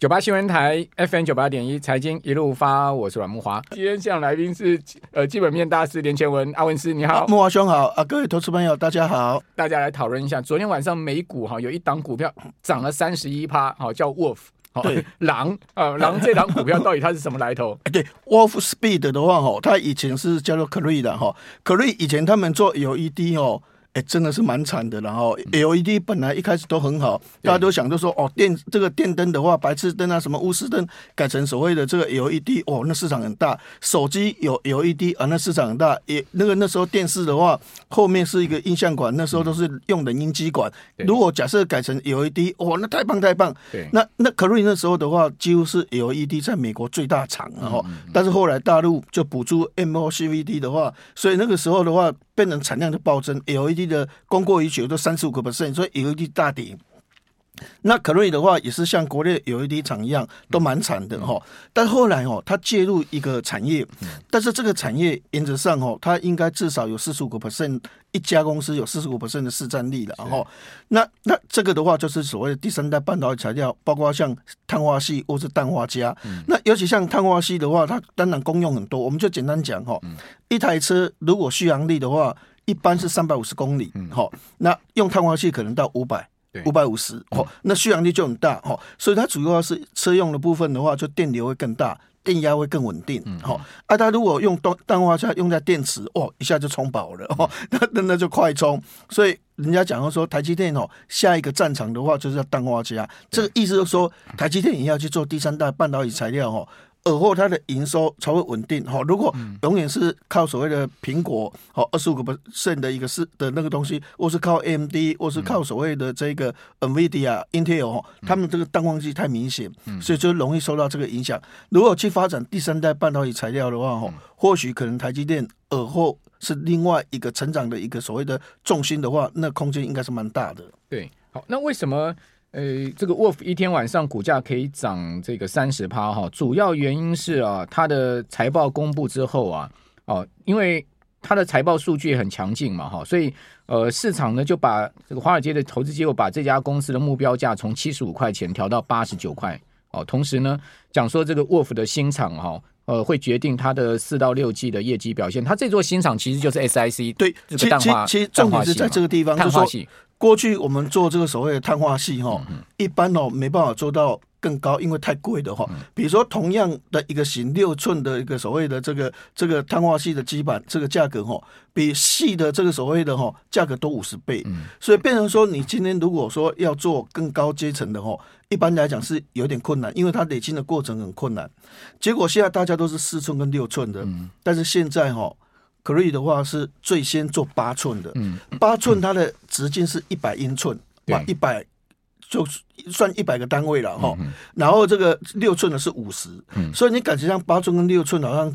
九八新闻台 FM 九八点一财经一路发，我是阮木华。今天现场来宾是呃基本面大师连前文阿文师，你好，木华兄好啊，各位投资朋友大家好，大家来讨论一下，昨天晚上美股哈有一档股票涨了三十一趴，好叫 Wolf，好对 狼啊狼这档股票到底它是什么来头？对 Wolf Speed 的话哈，它以前是叫做 Cree 的哈，Cree 以前他们做 LED 哦。哎，真的是蛮惨的。然后 LED 本来一开始都很好，大家都想着说哦，电这个电灯的话，白炽灯啊，什么钨丝灯，改成所谓的这个 LED，哦，那市场很大。手机有 LED 啊，那市场很大。也那个那时候电视的话，后面是一个音像管，那时候都是用的音机管。如果假设改成 LED，哦，那太棒太棒。那那 Cree 那时候的话，几乎是 LED 在美国最大厂。然后，但是后来大陆就补助 MOCVD 的话，所以那个时候的话。变成产量的暴增，LED 的供过于求都三十五个 percent，所以 LED 大跌。那 Cree 的话也是像国内有一滴厂一样，都蛮惨的哈。但后来哦，它介入一个产业，但是这个产业原则上哦，它应该至少有四十五个 percent，一家公司有四十五 percent 的市占率了。然后，那那这个的话就是所谓的第三代半导体材料，包括像碳化系或是氮化镓。那尤其像碳化系的话，它当然功用很多。我们就简单讲哈，一台车如果续航力的话，一般是三百五十公里，好，那用碳化器可能到五百。五百五十哦，那续航力就很大哦，所以它主要是车用的部分的话，就电流会更大，电压会更稳定。好、嗯，啊，它如果用氮氮化镓用在电池，哦，一下就充饱了哦，那那那就快充。所以人家讲说，台积电哦，下一个战场的话就是要氮化镓，这个意思就是说，台积电也要去做第三代半导体材料哦。而后它的营收才会稳定哈。如果永远是靠所谓的苹果好二十五个 percent 的一个是的那个东西，或是靠 AMD，或是靠所谓的这个 NVIDIA、Intel 哈，他们这个淡旺季太明显，所以就容易受到这个影响。如果去发展第三代半导体材料的话哈，或许可能台积电而后是另外一个成长的一个所谓的重心的话，那空间应该是蛮大的。对，好，那为什么？呃，这个 Wolf 一天晚上股价可以涨这个三十趴哈，主要原因是啊，它的财报公布之后啊，哦，因为它的财报数据很强劲嘛哈，所以呃，市场呢就把这个华尔街的投资机构把这家公司的目标价从七十五块钱调到八十九块哦，同时呢讲说这个 Wolf 的新厂哈，呃，会决定它的四到六季的业绩表现，它这座新厂其实就是 SiC 对，这个氮化，其实重点是在这个地方，碳化矽。过去我们做这个所谓的碳化系哈，一般哦没办法做到更高，因为太贵的哈。比如说同样的一个型六寸的一个所谓的这个这个碳化系的基板，这个价格哈，比细的这个所谓的哈价格多五十倍。所以变成说，你今天如果说要做更高阶层的哈，一般来讲是有点困难，因为它累积的过程很困难。结果现在大家都是四寸跟六寸的，但是现在哈。Cree 的话是最先做八寸的，八寸它的直径是一百英寸，哇，一百就算一百个单位了哈。然后这个六寸的是五十，所以你感觉上八寸跟六寸好像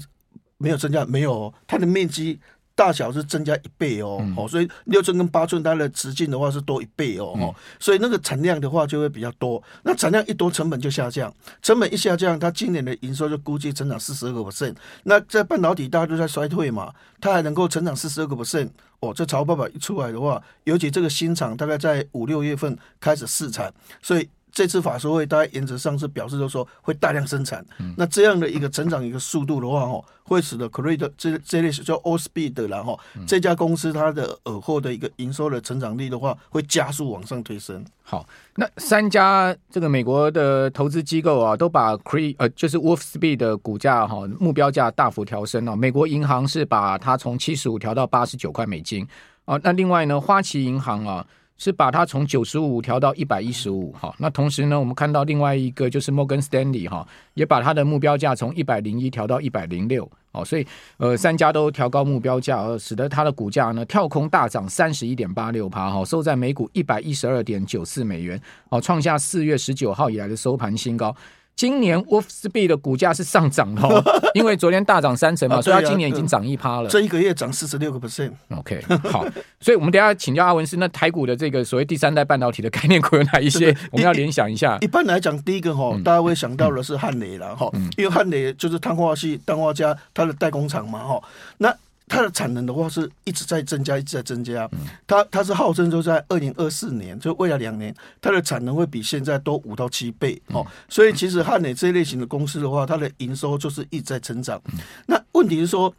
没有增加，没有它的面积。大小是增加一倍哦，哦、嗯，所以六寸跟八寸它的直径的话是多一倍哦，所以那个产量的话就会比较多。那产量一多，成本就下降，成本一下降，它今年的营收就估计增长四十二个 percent。那在半导体大家都在衰退嘛，它还能够成长四十二个 percent，哦，这潮爸爸一出来的话，尤其这个新厂大概在五六月份开始试产，所以。这次法说会，大家原则上是表示，就是说会大量生产。那这样的一个成长一个速度的话，哦，会使得 Cree 这这类是叫 Wolfspeed 的，然后这家公司它的耳后的一个营收的成长力的话，会加速往上推升。好，那三家这个美国的投资机构啊，都把 Cree 呃，就是 Wolfspeed 的股价哈目标价大幅调升了。美国银行是把它从七十五调到八十九块美金啊。那另外呢，花旗银行啊。是把它从九十五调到一百一十五，哈，那同时呢，我们看到另外一个就是摩根斯丹利哈，也把它的目标价从一百零一调到一百零六，哦，所以呃三家都调高目标价，而使得它的股价呢跳空大涨三十一点八六趴，哈，收在每股一百一十二点九四美元，哦，创下四月十九号以来的收盘新高。今年 Wolfspeed 的股价是上涨的，因为昨天大涨三成嘛，所以它今年已经涨一趴了。这一个月涨四十六个 percent。OK，好，所以我们等下请教阿文师，那台股的这个所谓第三代半导体的概念股有哪一些？我们要联想一下。一般来讲，第一个哈，大家会想到的是汉磊了哈，因为汉磊就是碳化系、氮化镓它的代工厂嘛哈。那它的产能的话是一直在增加，一直在增加。它它是号称就在二零二四年，就未来两年，它的产能会比现在多五到七倍哦。所以其实汉磊这一类型的公司的话，它的营收就是一直在成长。那问题是说，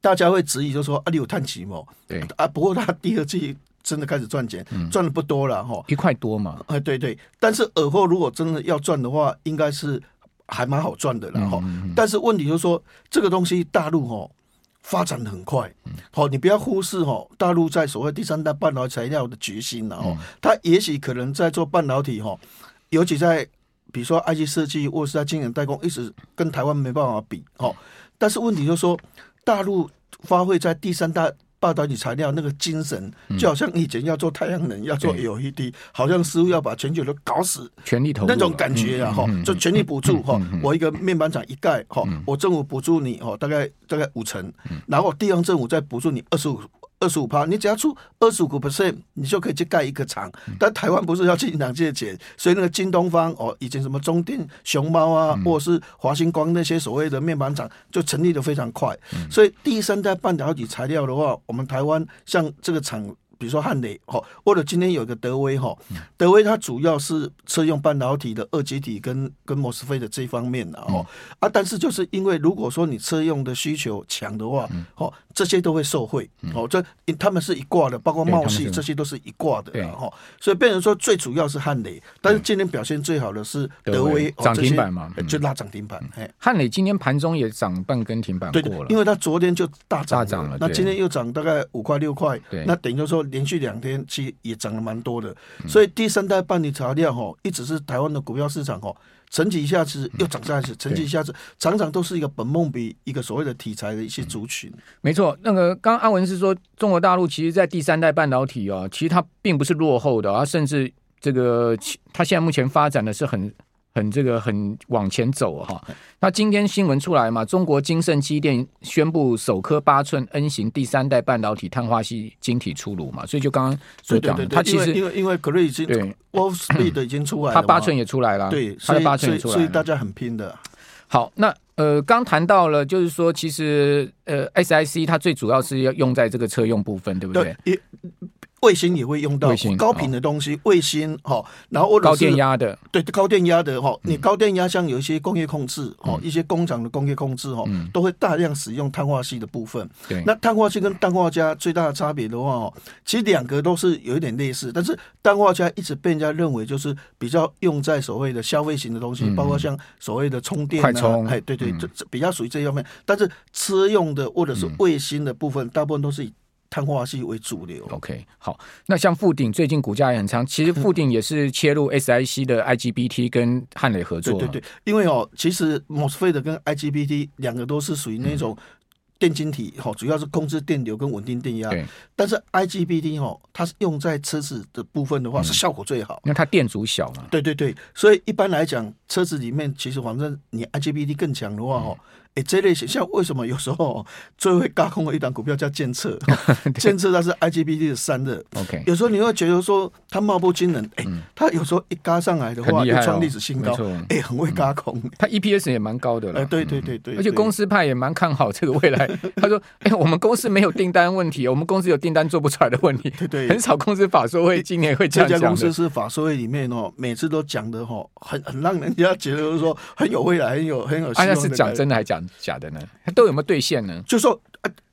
大家会质疑，就是说啊，你有碳期吗？对啊，不过它第二季真的开始赚钱，赚的不多了哈，一块多嘛。哎，对对。但是尔后如果真的要赚的话，应该是还蛮好赚的了哈。但是问题就是说，这个东西大陆哈。发展的很快，好，你不要忽视哦，大陆在所谓第三代半导体材料的决心了哦，它也许可能在做半导体哈，尤其在比如说 IC 设计或是在晶圆代工，一直跟台湾没办法比哦。但是问题就是说，大陆发挥在第三代。半导体材料那个精神，就好像以前要做太阳能，要做 LED，好像似乎要把全球都搞死，全力投那种感觉啊！哈，就全力补助哈，我一个面板厂一盖哈，我政府补助你哈，大概大概五成，然后地方政府再补助你二十五。二十五趴，你只要出二十五个 percent，你就可以去盖一个厂。但台湾不是要去银行借钱，所以那个京东方哦，以前什么中电、熊猫啊，或者是华星光那些所谓的面板厂，就成立的非常快。所以第三代半导体材料的话，我们台湾像这个厂。比如说汉磊哈，或者今天有一个德威哈，德威它主要是车用半导体的二极体跟跟 MOSFET 的这一方面的哦啊，但是就是因为如果说你车用的需求强的话，哦这些都会受惠哦，这他们是一挂的，包括茂矽这些都是一挂的哈，所以变成说最主要是汉磊，但是今天表现最好的是德威涨停板嘛，就拉涨停板。汉磊今天盘中也涨半根停板过了，因为它昨天就大涨了，那今天又涨大概五块六块，那等于就说。连续两天其实也涨了蛮多的，所以第三代半导材料哈，一直是台湾的股票市场哈，沉寂一下子又涨上去，沉寂一下子，常常都是一个本梦比一个所谓的题材的一些族群。没错，那个刚刚阿文是说，中国大陆其实在第三代半导体哦，其实它并不是落后的啊，甚至这个它现在目前发展的是很。很这个很往前走哈，那今天新闻出来嘛，中国金盛机电宣布首颗八寸 N 型第三代半导体碳化系晶体出炉嘛，所以就刚刚所讲的，它其实因为因为 Cree 已经对 Wolfspeed 已经出来了，它八寸也出来了，对，它的八寸也出来了，所以大家很拼的。好，那呃刚谈到了，就是说其实呃 SiC 它最主要是要用在这个车用部分，对不对？对卫星也会用到高频的东西，卫星哈，然后或者是高电压的，对高电压的哈，你高电压像有一些工业控制哈，一些工厂的工业控制哈，都会大量使用碳化系的部分。对，那碳化系跟氮化镓最大的差别的话哦，其实两个都是有一点类似，但是氮化镓一直被人家认为就是比较用在所谓的消费型的东西，包括像所谓的充电啊，哎，对对，这这比较属于这一方面。但是车用的或者是卫星的部分，大部分都是以。碳化系为主流。OK，好，那像富鼎最近股价也很强，其实 富鼎也是切入 SiC 的 IGBT 跟汉磊合作。对对对，因为哦，其实 MOSFET 跟 IGBT 两个都是属于那种电晶体，哈、嗯，主要是控制电流跟稳定电压。对。但是 IGBT 哦，它是用在车子的部分的话，是效果最好，因为它电阻小嘛。对对对，所以一般来讲，车子里面其实反正你 IGBT 更强的话，哈、嗯。哎，这类型像为什么有时候最会嘎空的一档股票叫监测？监测 它是 IGBT 的散热。OK，有时候你会觉得说它貌不惊人，哎，它有时候一嘎上来的话，又创历史新高，哎，很会嘎空。它 EPS 也蛮高的了。哎，对对对对，而且公司派也蛮看好这个未来。他说：“哎，我们公司没有订单问题，我们公司有订单做不出来的问题。”对对，很少公司法说会今年会这样讲。这家公司是法说会里面哦，每次都讲的哦，很很让人家觉得说很有未来，很有很有。哎，是讲真的还讲？假的呢？它都有没有兑现呢？就说，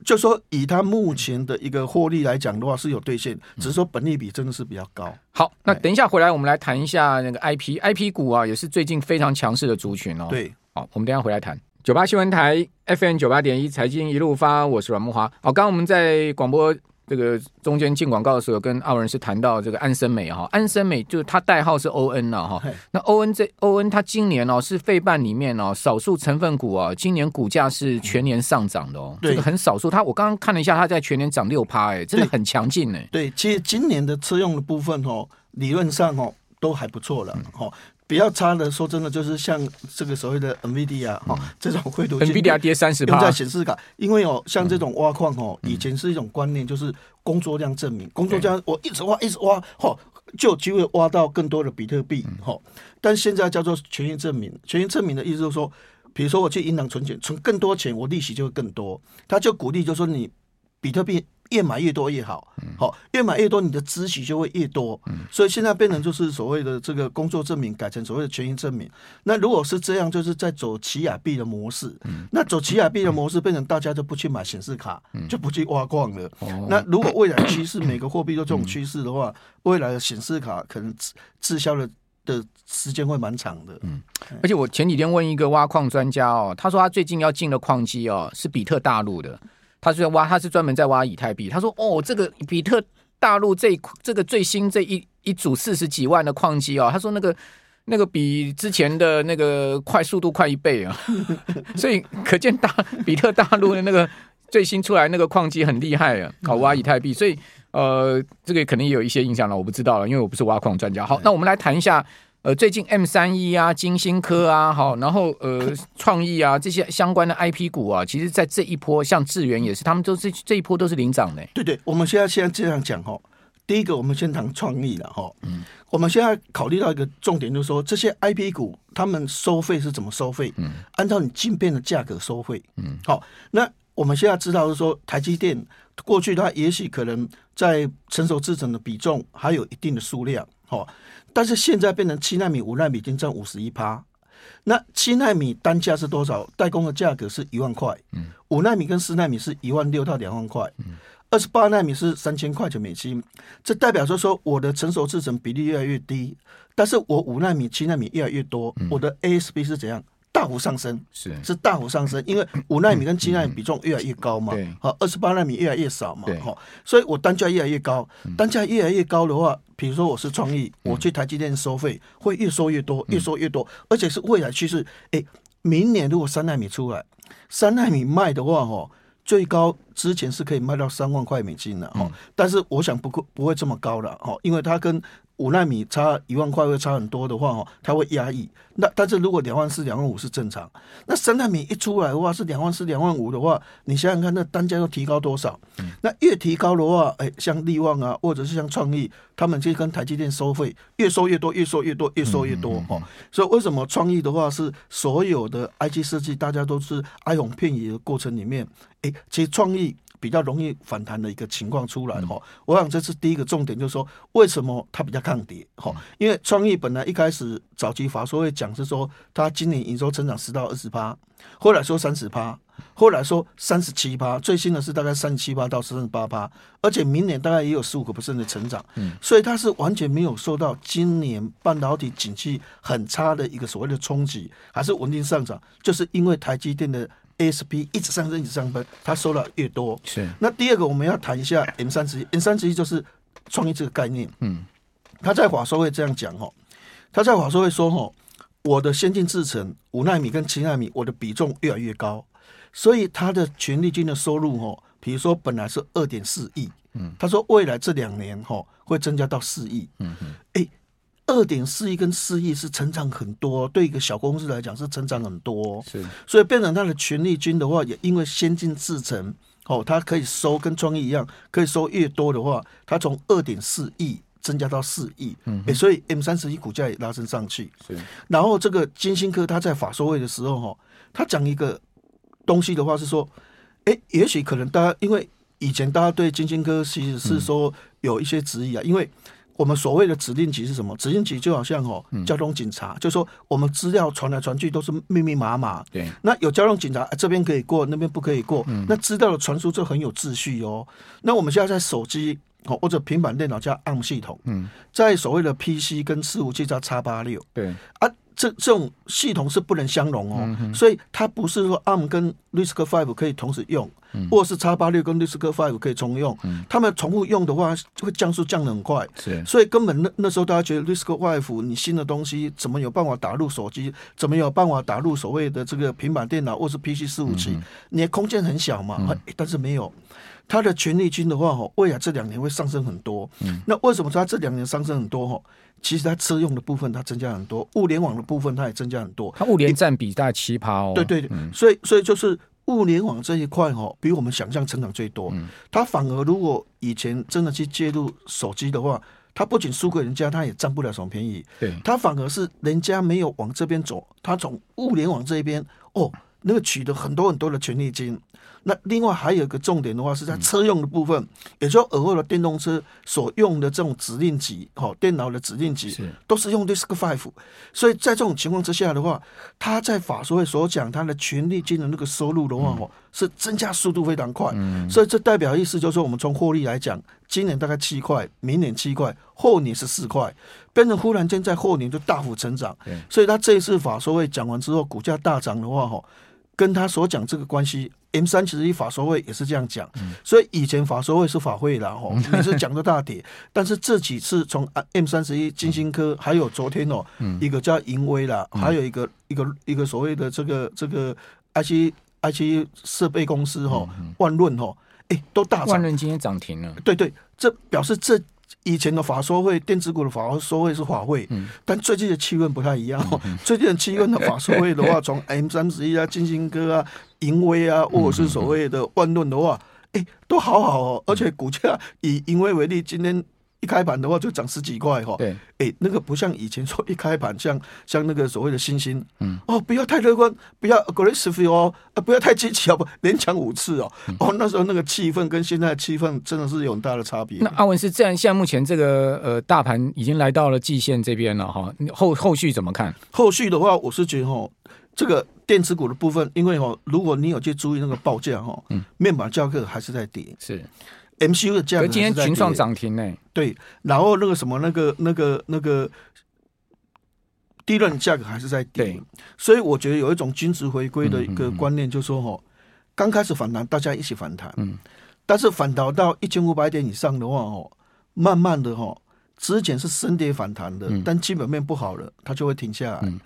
就说以它目前的一个获利来讲的话，是有兑现，只是说本利比真的是比较高。好，那等一下回来，我们来谈一下那个 IP，IP 股啊，也是最近非常强势的族群哦。对，好，我们等一下回来谈。九八新闻台 FM 九八点一财经一路发，我是阮木华。好，刚刚我们在广播。这个中间进广告的时候，跟奥文是谈到这个安森美哈，安森美就是它代号是 ON 了哈。那 ON 这 ON 它今年哦是费半里面哦少数成分股啊，今年股价是全年上涨的哦，这个很少数。它我刚刚看了一下，它在全年涨六趴，哎，真的很强劲哎。对，其实今年的车用的部分哦，理论上哦都还不错了哦。比较差的，说真的，就是像这个所谓的 NVIDIA 啊，哈，这种绘图 NVIDIA 跌三十，用在显示卡，因为哦，像这种挖矿哦，以前是一种观念，就是工作量证明，工作量我一直挖，一直挖，哈，就有机会挖到更多的比特币，哈。但现在叫做权益证明，权益证明的意思就是说，比如说我去银行存钱，存更多钱，我利息就会更多。他就鼓励，就说你比特币。越买越多越好，好，越买越多，你的孳息就会越多。所以现在变成就是所谓的这个工作证明改成所谓的权益证明。那如果是这样，就是在走奇亚币的模式。那走奇亚币的模式，变成大家就不去买显示卡，就不去挖矿了。那如果未来趋势 每个货币都这种趋势的话，未来的显示卡可能滞销的的时间会蛮长的。嗯，而且我前几天问一个挖矿专家哦，他说他最近要进的矿机哦是比特大陆的。他是挖，他是专门在挖以太币。他说：“哦，这个比特大陆这这个最新这一一组四十几万的矿机哦，他说那个那个比之前的那个快速度快一倍啊，所以可见大比特大陆的那个最新出来那个矿机很厉害啊，好挖以太币。所以呃，这个可能也有一些影响了，我不知道了，因为我不是挖矿专家。好，那我们来谈一下。”呃，最近 M 三一啊，金星科啊，好，然后呃，创意啊，这些相关的 IP 股啊，其实，在这一波，像智源也是，他们都是这一波都是领涨的。对对，我们现在现在这样讲哈，第一个我们先谈创意了哈，嗯，我们现在考虑到一个重点，就是说这些 IP 股他们收费是怎么收费？嗯，按照你晶片的价格收费。嗯，好，那我们现在知道是说，台积电过去它也许可能在成熟制程的比重还有一定的数量，哈。但是现在变成七纳米、五纳米已经占五十一趴，那七纳米单价是多少？代工的价格是一万块，五纳米跟四纳米是一万六到两万块，二十八纳米是三千块钱美金。这代表说说我的成熟制程比例越来越低，但是我五纳米、七纳米越来越多，我的 ASP 是怎样？大幅上升，是。是大幅上升，因为五纳米跟七纳米比重越来越高嘛，好，二十八纳米越来越少嘛，好，所以我单价越来越高，单价越来越高的话，比如说我是创意，我去台积电收费会越收越多，越收越多，而且是未来趋势。哎，明年如果三纳米出来，三纳米卖的话，哦，最高之前是可以卖到三万块美金的，哦，但是我想不会不会这么高了，哦，因为它跟五纳米差一万块会差很多的话，哦，它会压抑。那但是如果两万四、两万五是正常。那三纳米一出来的话是两万四、两万五的话，你想想看，那单价要提高多少？嗯、那越提高的话，哎，像力旺啊，或者是像创意，他们就跟台积电收费越收越多，越收越多，越收越多。哈、嗯嗯嗯，所以为什么创意的话是所有的 IC 设计，大家都是哀鸿遍野的过程里面，哎，其实创意。比较容易反弹的一个情况出来哈，嗯、我想这是第一个重点，就是说为什么它比较抗跌哈？因为创意本来一开始早期法说会讲是说，它今年营收成长十到二十趴，后来说三十趴，后来说三十七趴，最新的是大概三十七趴到三十八趴，而且明年大概也有十五个 percent 的成长，嗯，所以它是完全没有受到今年半导体景气很差的一个所谓的冲击，还是稳定上涨，就是因为台积电的。ASP 一直上升，一直上升，它收了越多。是。那第二个，我们要谈一下 M 三十一，M 三十一就是创意这个概念。嗯。他在法说会这样讲哦，他在法说会说哦，我的先进制程五纳米跟七纳米，我的比重越来越高，所以他的权利金的收入哦，比如说本来是二点四亿，嗯，他说未来这两年哈会增加到四亿。嗯嗯。哎。二点四亿跟四亿是成长很多，对一个小公司来讲是成长很多，是，所以变成它的权利金的话，也因为先进制程哦，它可以收跟创意一样，可以收越多的话，它从二点四亿增加到四亿，嗯哼，所以 M 三十一股价也拉升上去，是，然后这个金星科他在法说会的时候哈，他讲一个东西的话是说，哎，也许可能大家因为以前大家对金星科其实是说有一些质疑啊，因为。我们所谓的指令集是什么？指令集就好像哦，交通警察，嗯、就是说我们资料传来传去都是密密麻麻。对，那有交通警察这边可以过，那边不可以过。嗯、那资料的传输就很有秩序哦。那我们现在在手机或者平板电脑加 ARM 系统，嗯，在所谓的 PC 跟伺服器加叉八六，对啊。这这种系统是不能相容哦，嗯、所以它不是说 ARM 跟 RISC-V 可以同时用，嗯、或是 X 八六跟 RISC-V 可以重用。嗯、他们重复用的话，就会降速降得很快。是所以根本那那时候大家觉得 RISC-V 你新的东西怎么有办法打入手机？怎么有办法打入所谓的这个平板电脑或是 PC 伺服器？嗯、哼你的空间很小嘛，嗯、但是没有。它的权利金的话，哈，未来这两年会上升很多。嗯，那为什么它这两年上升很多？哈，其实它车用的部分它增加很多，物联网的部分它也增加很多。它物联占比大概七趴哦。对对对，嗯、所以所以就是物联网这一块，哈，比我们想象成长最多。嗯，它反而如果以前真的去介入手机的话，他不仅输给人家，他也占不了什么便宜。对，他反而是人家没有往这边走，他从物联网这一边哦，那个取得很多很多的权利金。那另外还有一个重点的话，是在车用的部分，嗯、也就是尔后的电动车所用的这种指令集，哈，电脑的指令集是。都是用 RISC-V，所以在这种情况之下的话，他在法说会所讲他的权利金的那个收入的话，哦、嗯，是增加速度非常快，嗯、所以这代表意思就是说，我们从获利来讲，今年大概七块，明年七块，后年是四块，变成忽然间在后年就大幅成长，所以他这一次法说会讲完之后，股价大涨的话，哈。跟他所讲这个关系，M 三其实一法说会也是这样讲，嗯、所以以前法说会是法会啦，吼，也是讲的大跌，但是这几次从 M 三十一、金星科，还有昨天哦，嗯、一个叫盈威啦，嗯、还有一个一个一个所谓的这个这个 IC IC 设备公司哈，万润哈，哎，都大涨。万润今天涨停了。对对，这表示这。以前的法说会，电子股的法说会是法会，嗯、但最近的气氛不太一样。最近的气氛的法说会的话，从 M 三十一啊、金星哥啊、银威啊，或者是所谓的万润的话，哎、欸，都好好哦，而且股价以银威为例，今天。一开盘的话就涨十几块哈，对，哎，那个不像以前说一开盘像像那个所谓的星星，嗯，哦，不要太乐观，不要 aggressive 哦，啊，不要太积极哦，不连抢 五次哦，嗯、哦，那时候那个气氛跟现在的气氛真的是有很大的差别。那阿文是，既然现在目前这个呃大盘已经来到了季线这边了哈，后后续怎么看？后续的话，我是觉得哈，这个电子股的部分，因为哦，如果你有去注意那个报价哈，嗯，面板价格还是在跌，是。MCU 的价格今天群创涨停呢？对，然后那个什么，那个那个那个 DRAM 价格还是在跌，所以我觉得有一种均值回归的一个观念，就是说哈，刚开始反弹，大家一起反弹，嗯，但是反弹到一千五百点以上的话哦，慢慢的哈，之前是升跌反弹的，嗯、但基本面不好了，它就会停下来，嗯、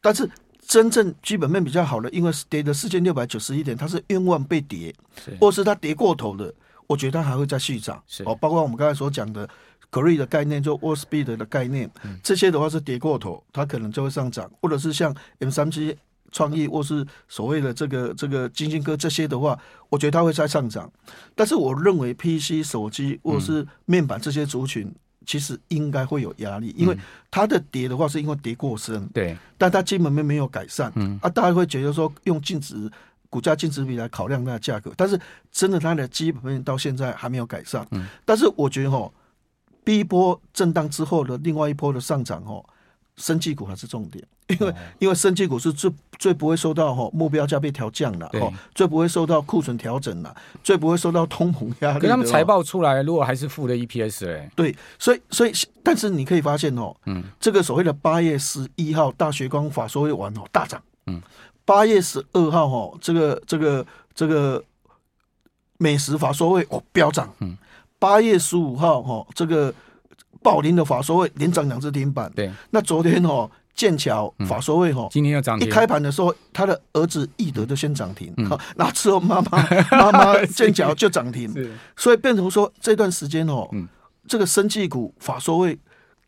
但是真正基本面比较好的，因为跌的四千六百九十一点，它是冤枉被跌，或是它跌过头的。我觉得它还会再续涨，是。哦，包括我们刚才所讲的 Cree 的概念，就 Wolfspeed 的概念，嗯、这些的话是跌过头，它可能就会上涨，或者是像 M 三七创意，或是所谓的这个这个晶心科这些的话，我觉得它会再上涨。但是我认为 PC 手机或者是面板这些族群，嗯、其实应该会有压力，因为它的跌的话是因为跌过深，对、嗯，但它基本面没有改善，嗯，啊，大家会觉得说用净值。股价净值比来考量它的价格，但是真的它的基本面到现在还没有改善。嗯，但是我觉得哈，第一波震荡之后的另外一波的上涨哈，生技股还是重点，因为、哦、因为生技股是最最不会受到哈目标价被调降了，对，最不会受到库存调整了，最不会受到通膨压力。可他们财报出来，如果还是负的 EPS 哎、欸，对，所以所以但是你可以发现哦，嗯，这个所谓的八月十一号大学光法说会完哦大涨，嗯。八月十二号，哈，这个这个这个美食法说会哦飙涨，嗯，八月十五号，哈，这个宝林的法说会连涨两只停板，对，那昨天哦剑桥法说会哈，今天要涨停，一开盘的时候，他的儿子易德就先涨停，好，那之后妈妈妈妈 剑桥就涨停，所以变成说这段时间哦，这个生技股法说会。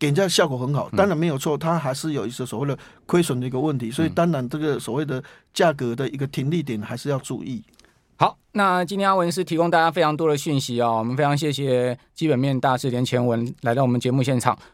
给人家效果很好，当然没有错，它还是有一些所谓的亏损的一个问题，所以当然这个所谓的价格的一个停利点还是要注意。好，那今天阿文是提供大家非常多的讯息哦，我们非常谢谢基本面大师连前文来到我们节目现场。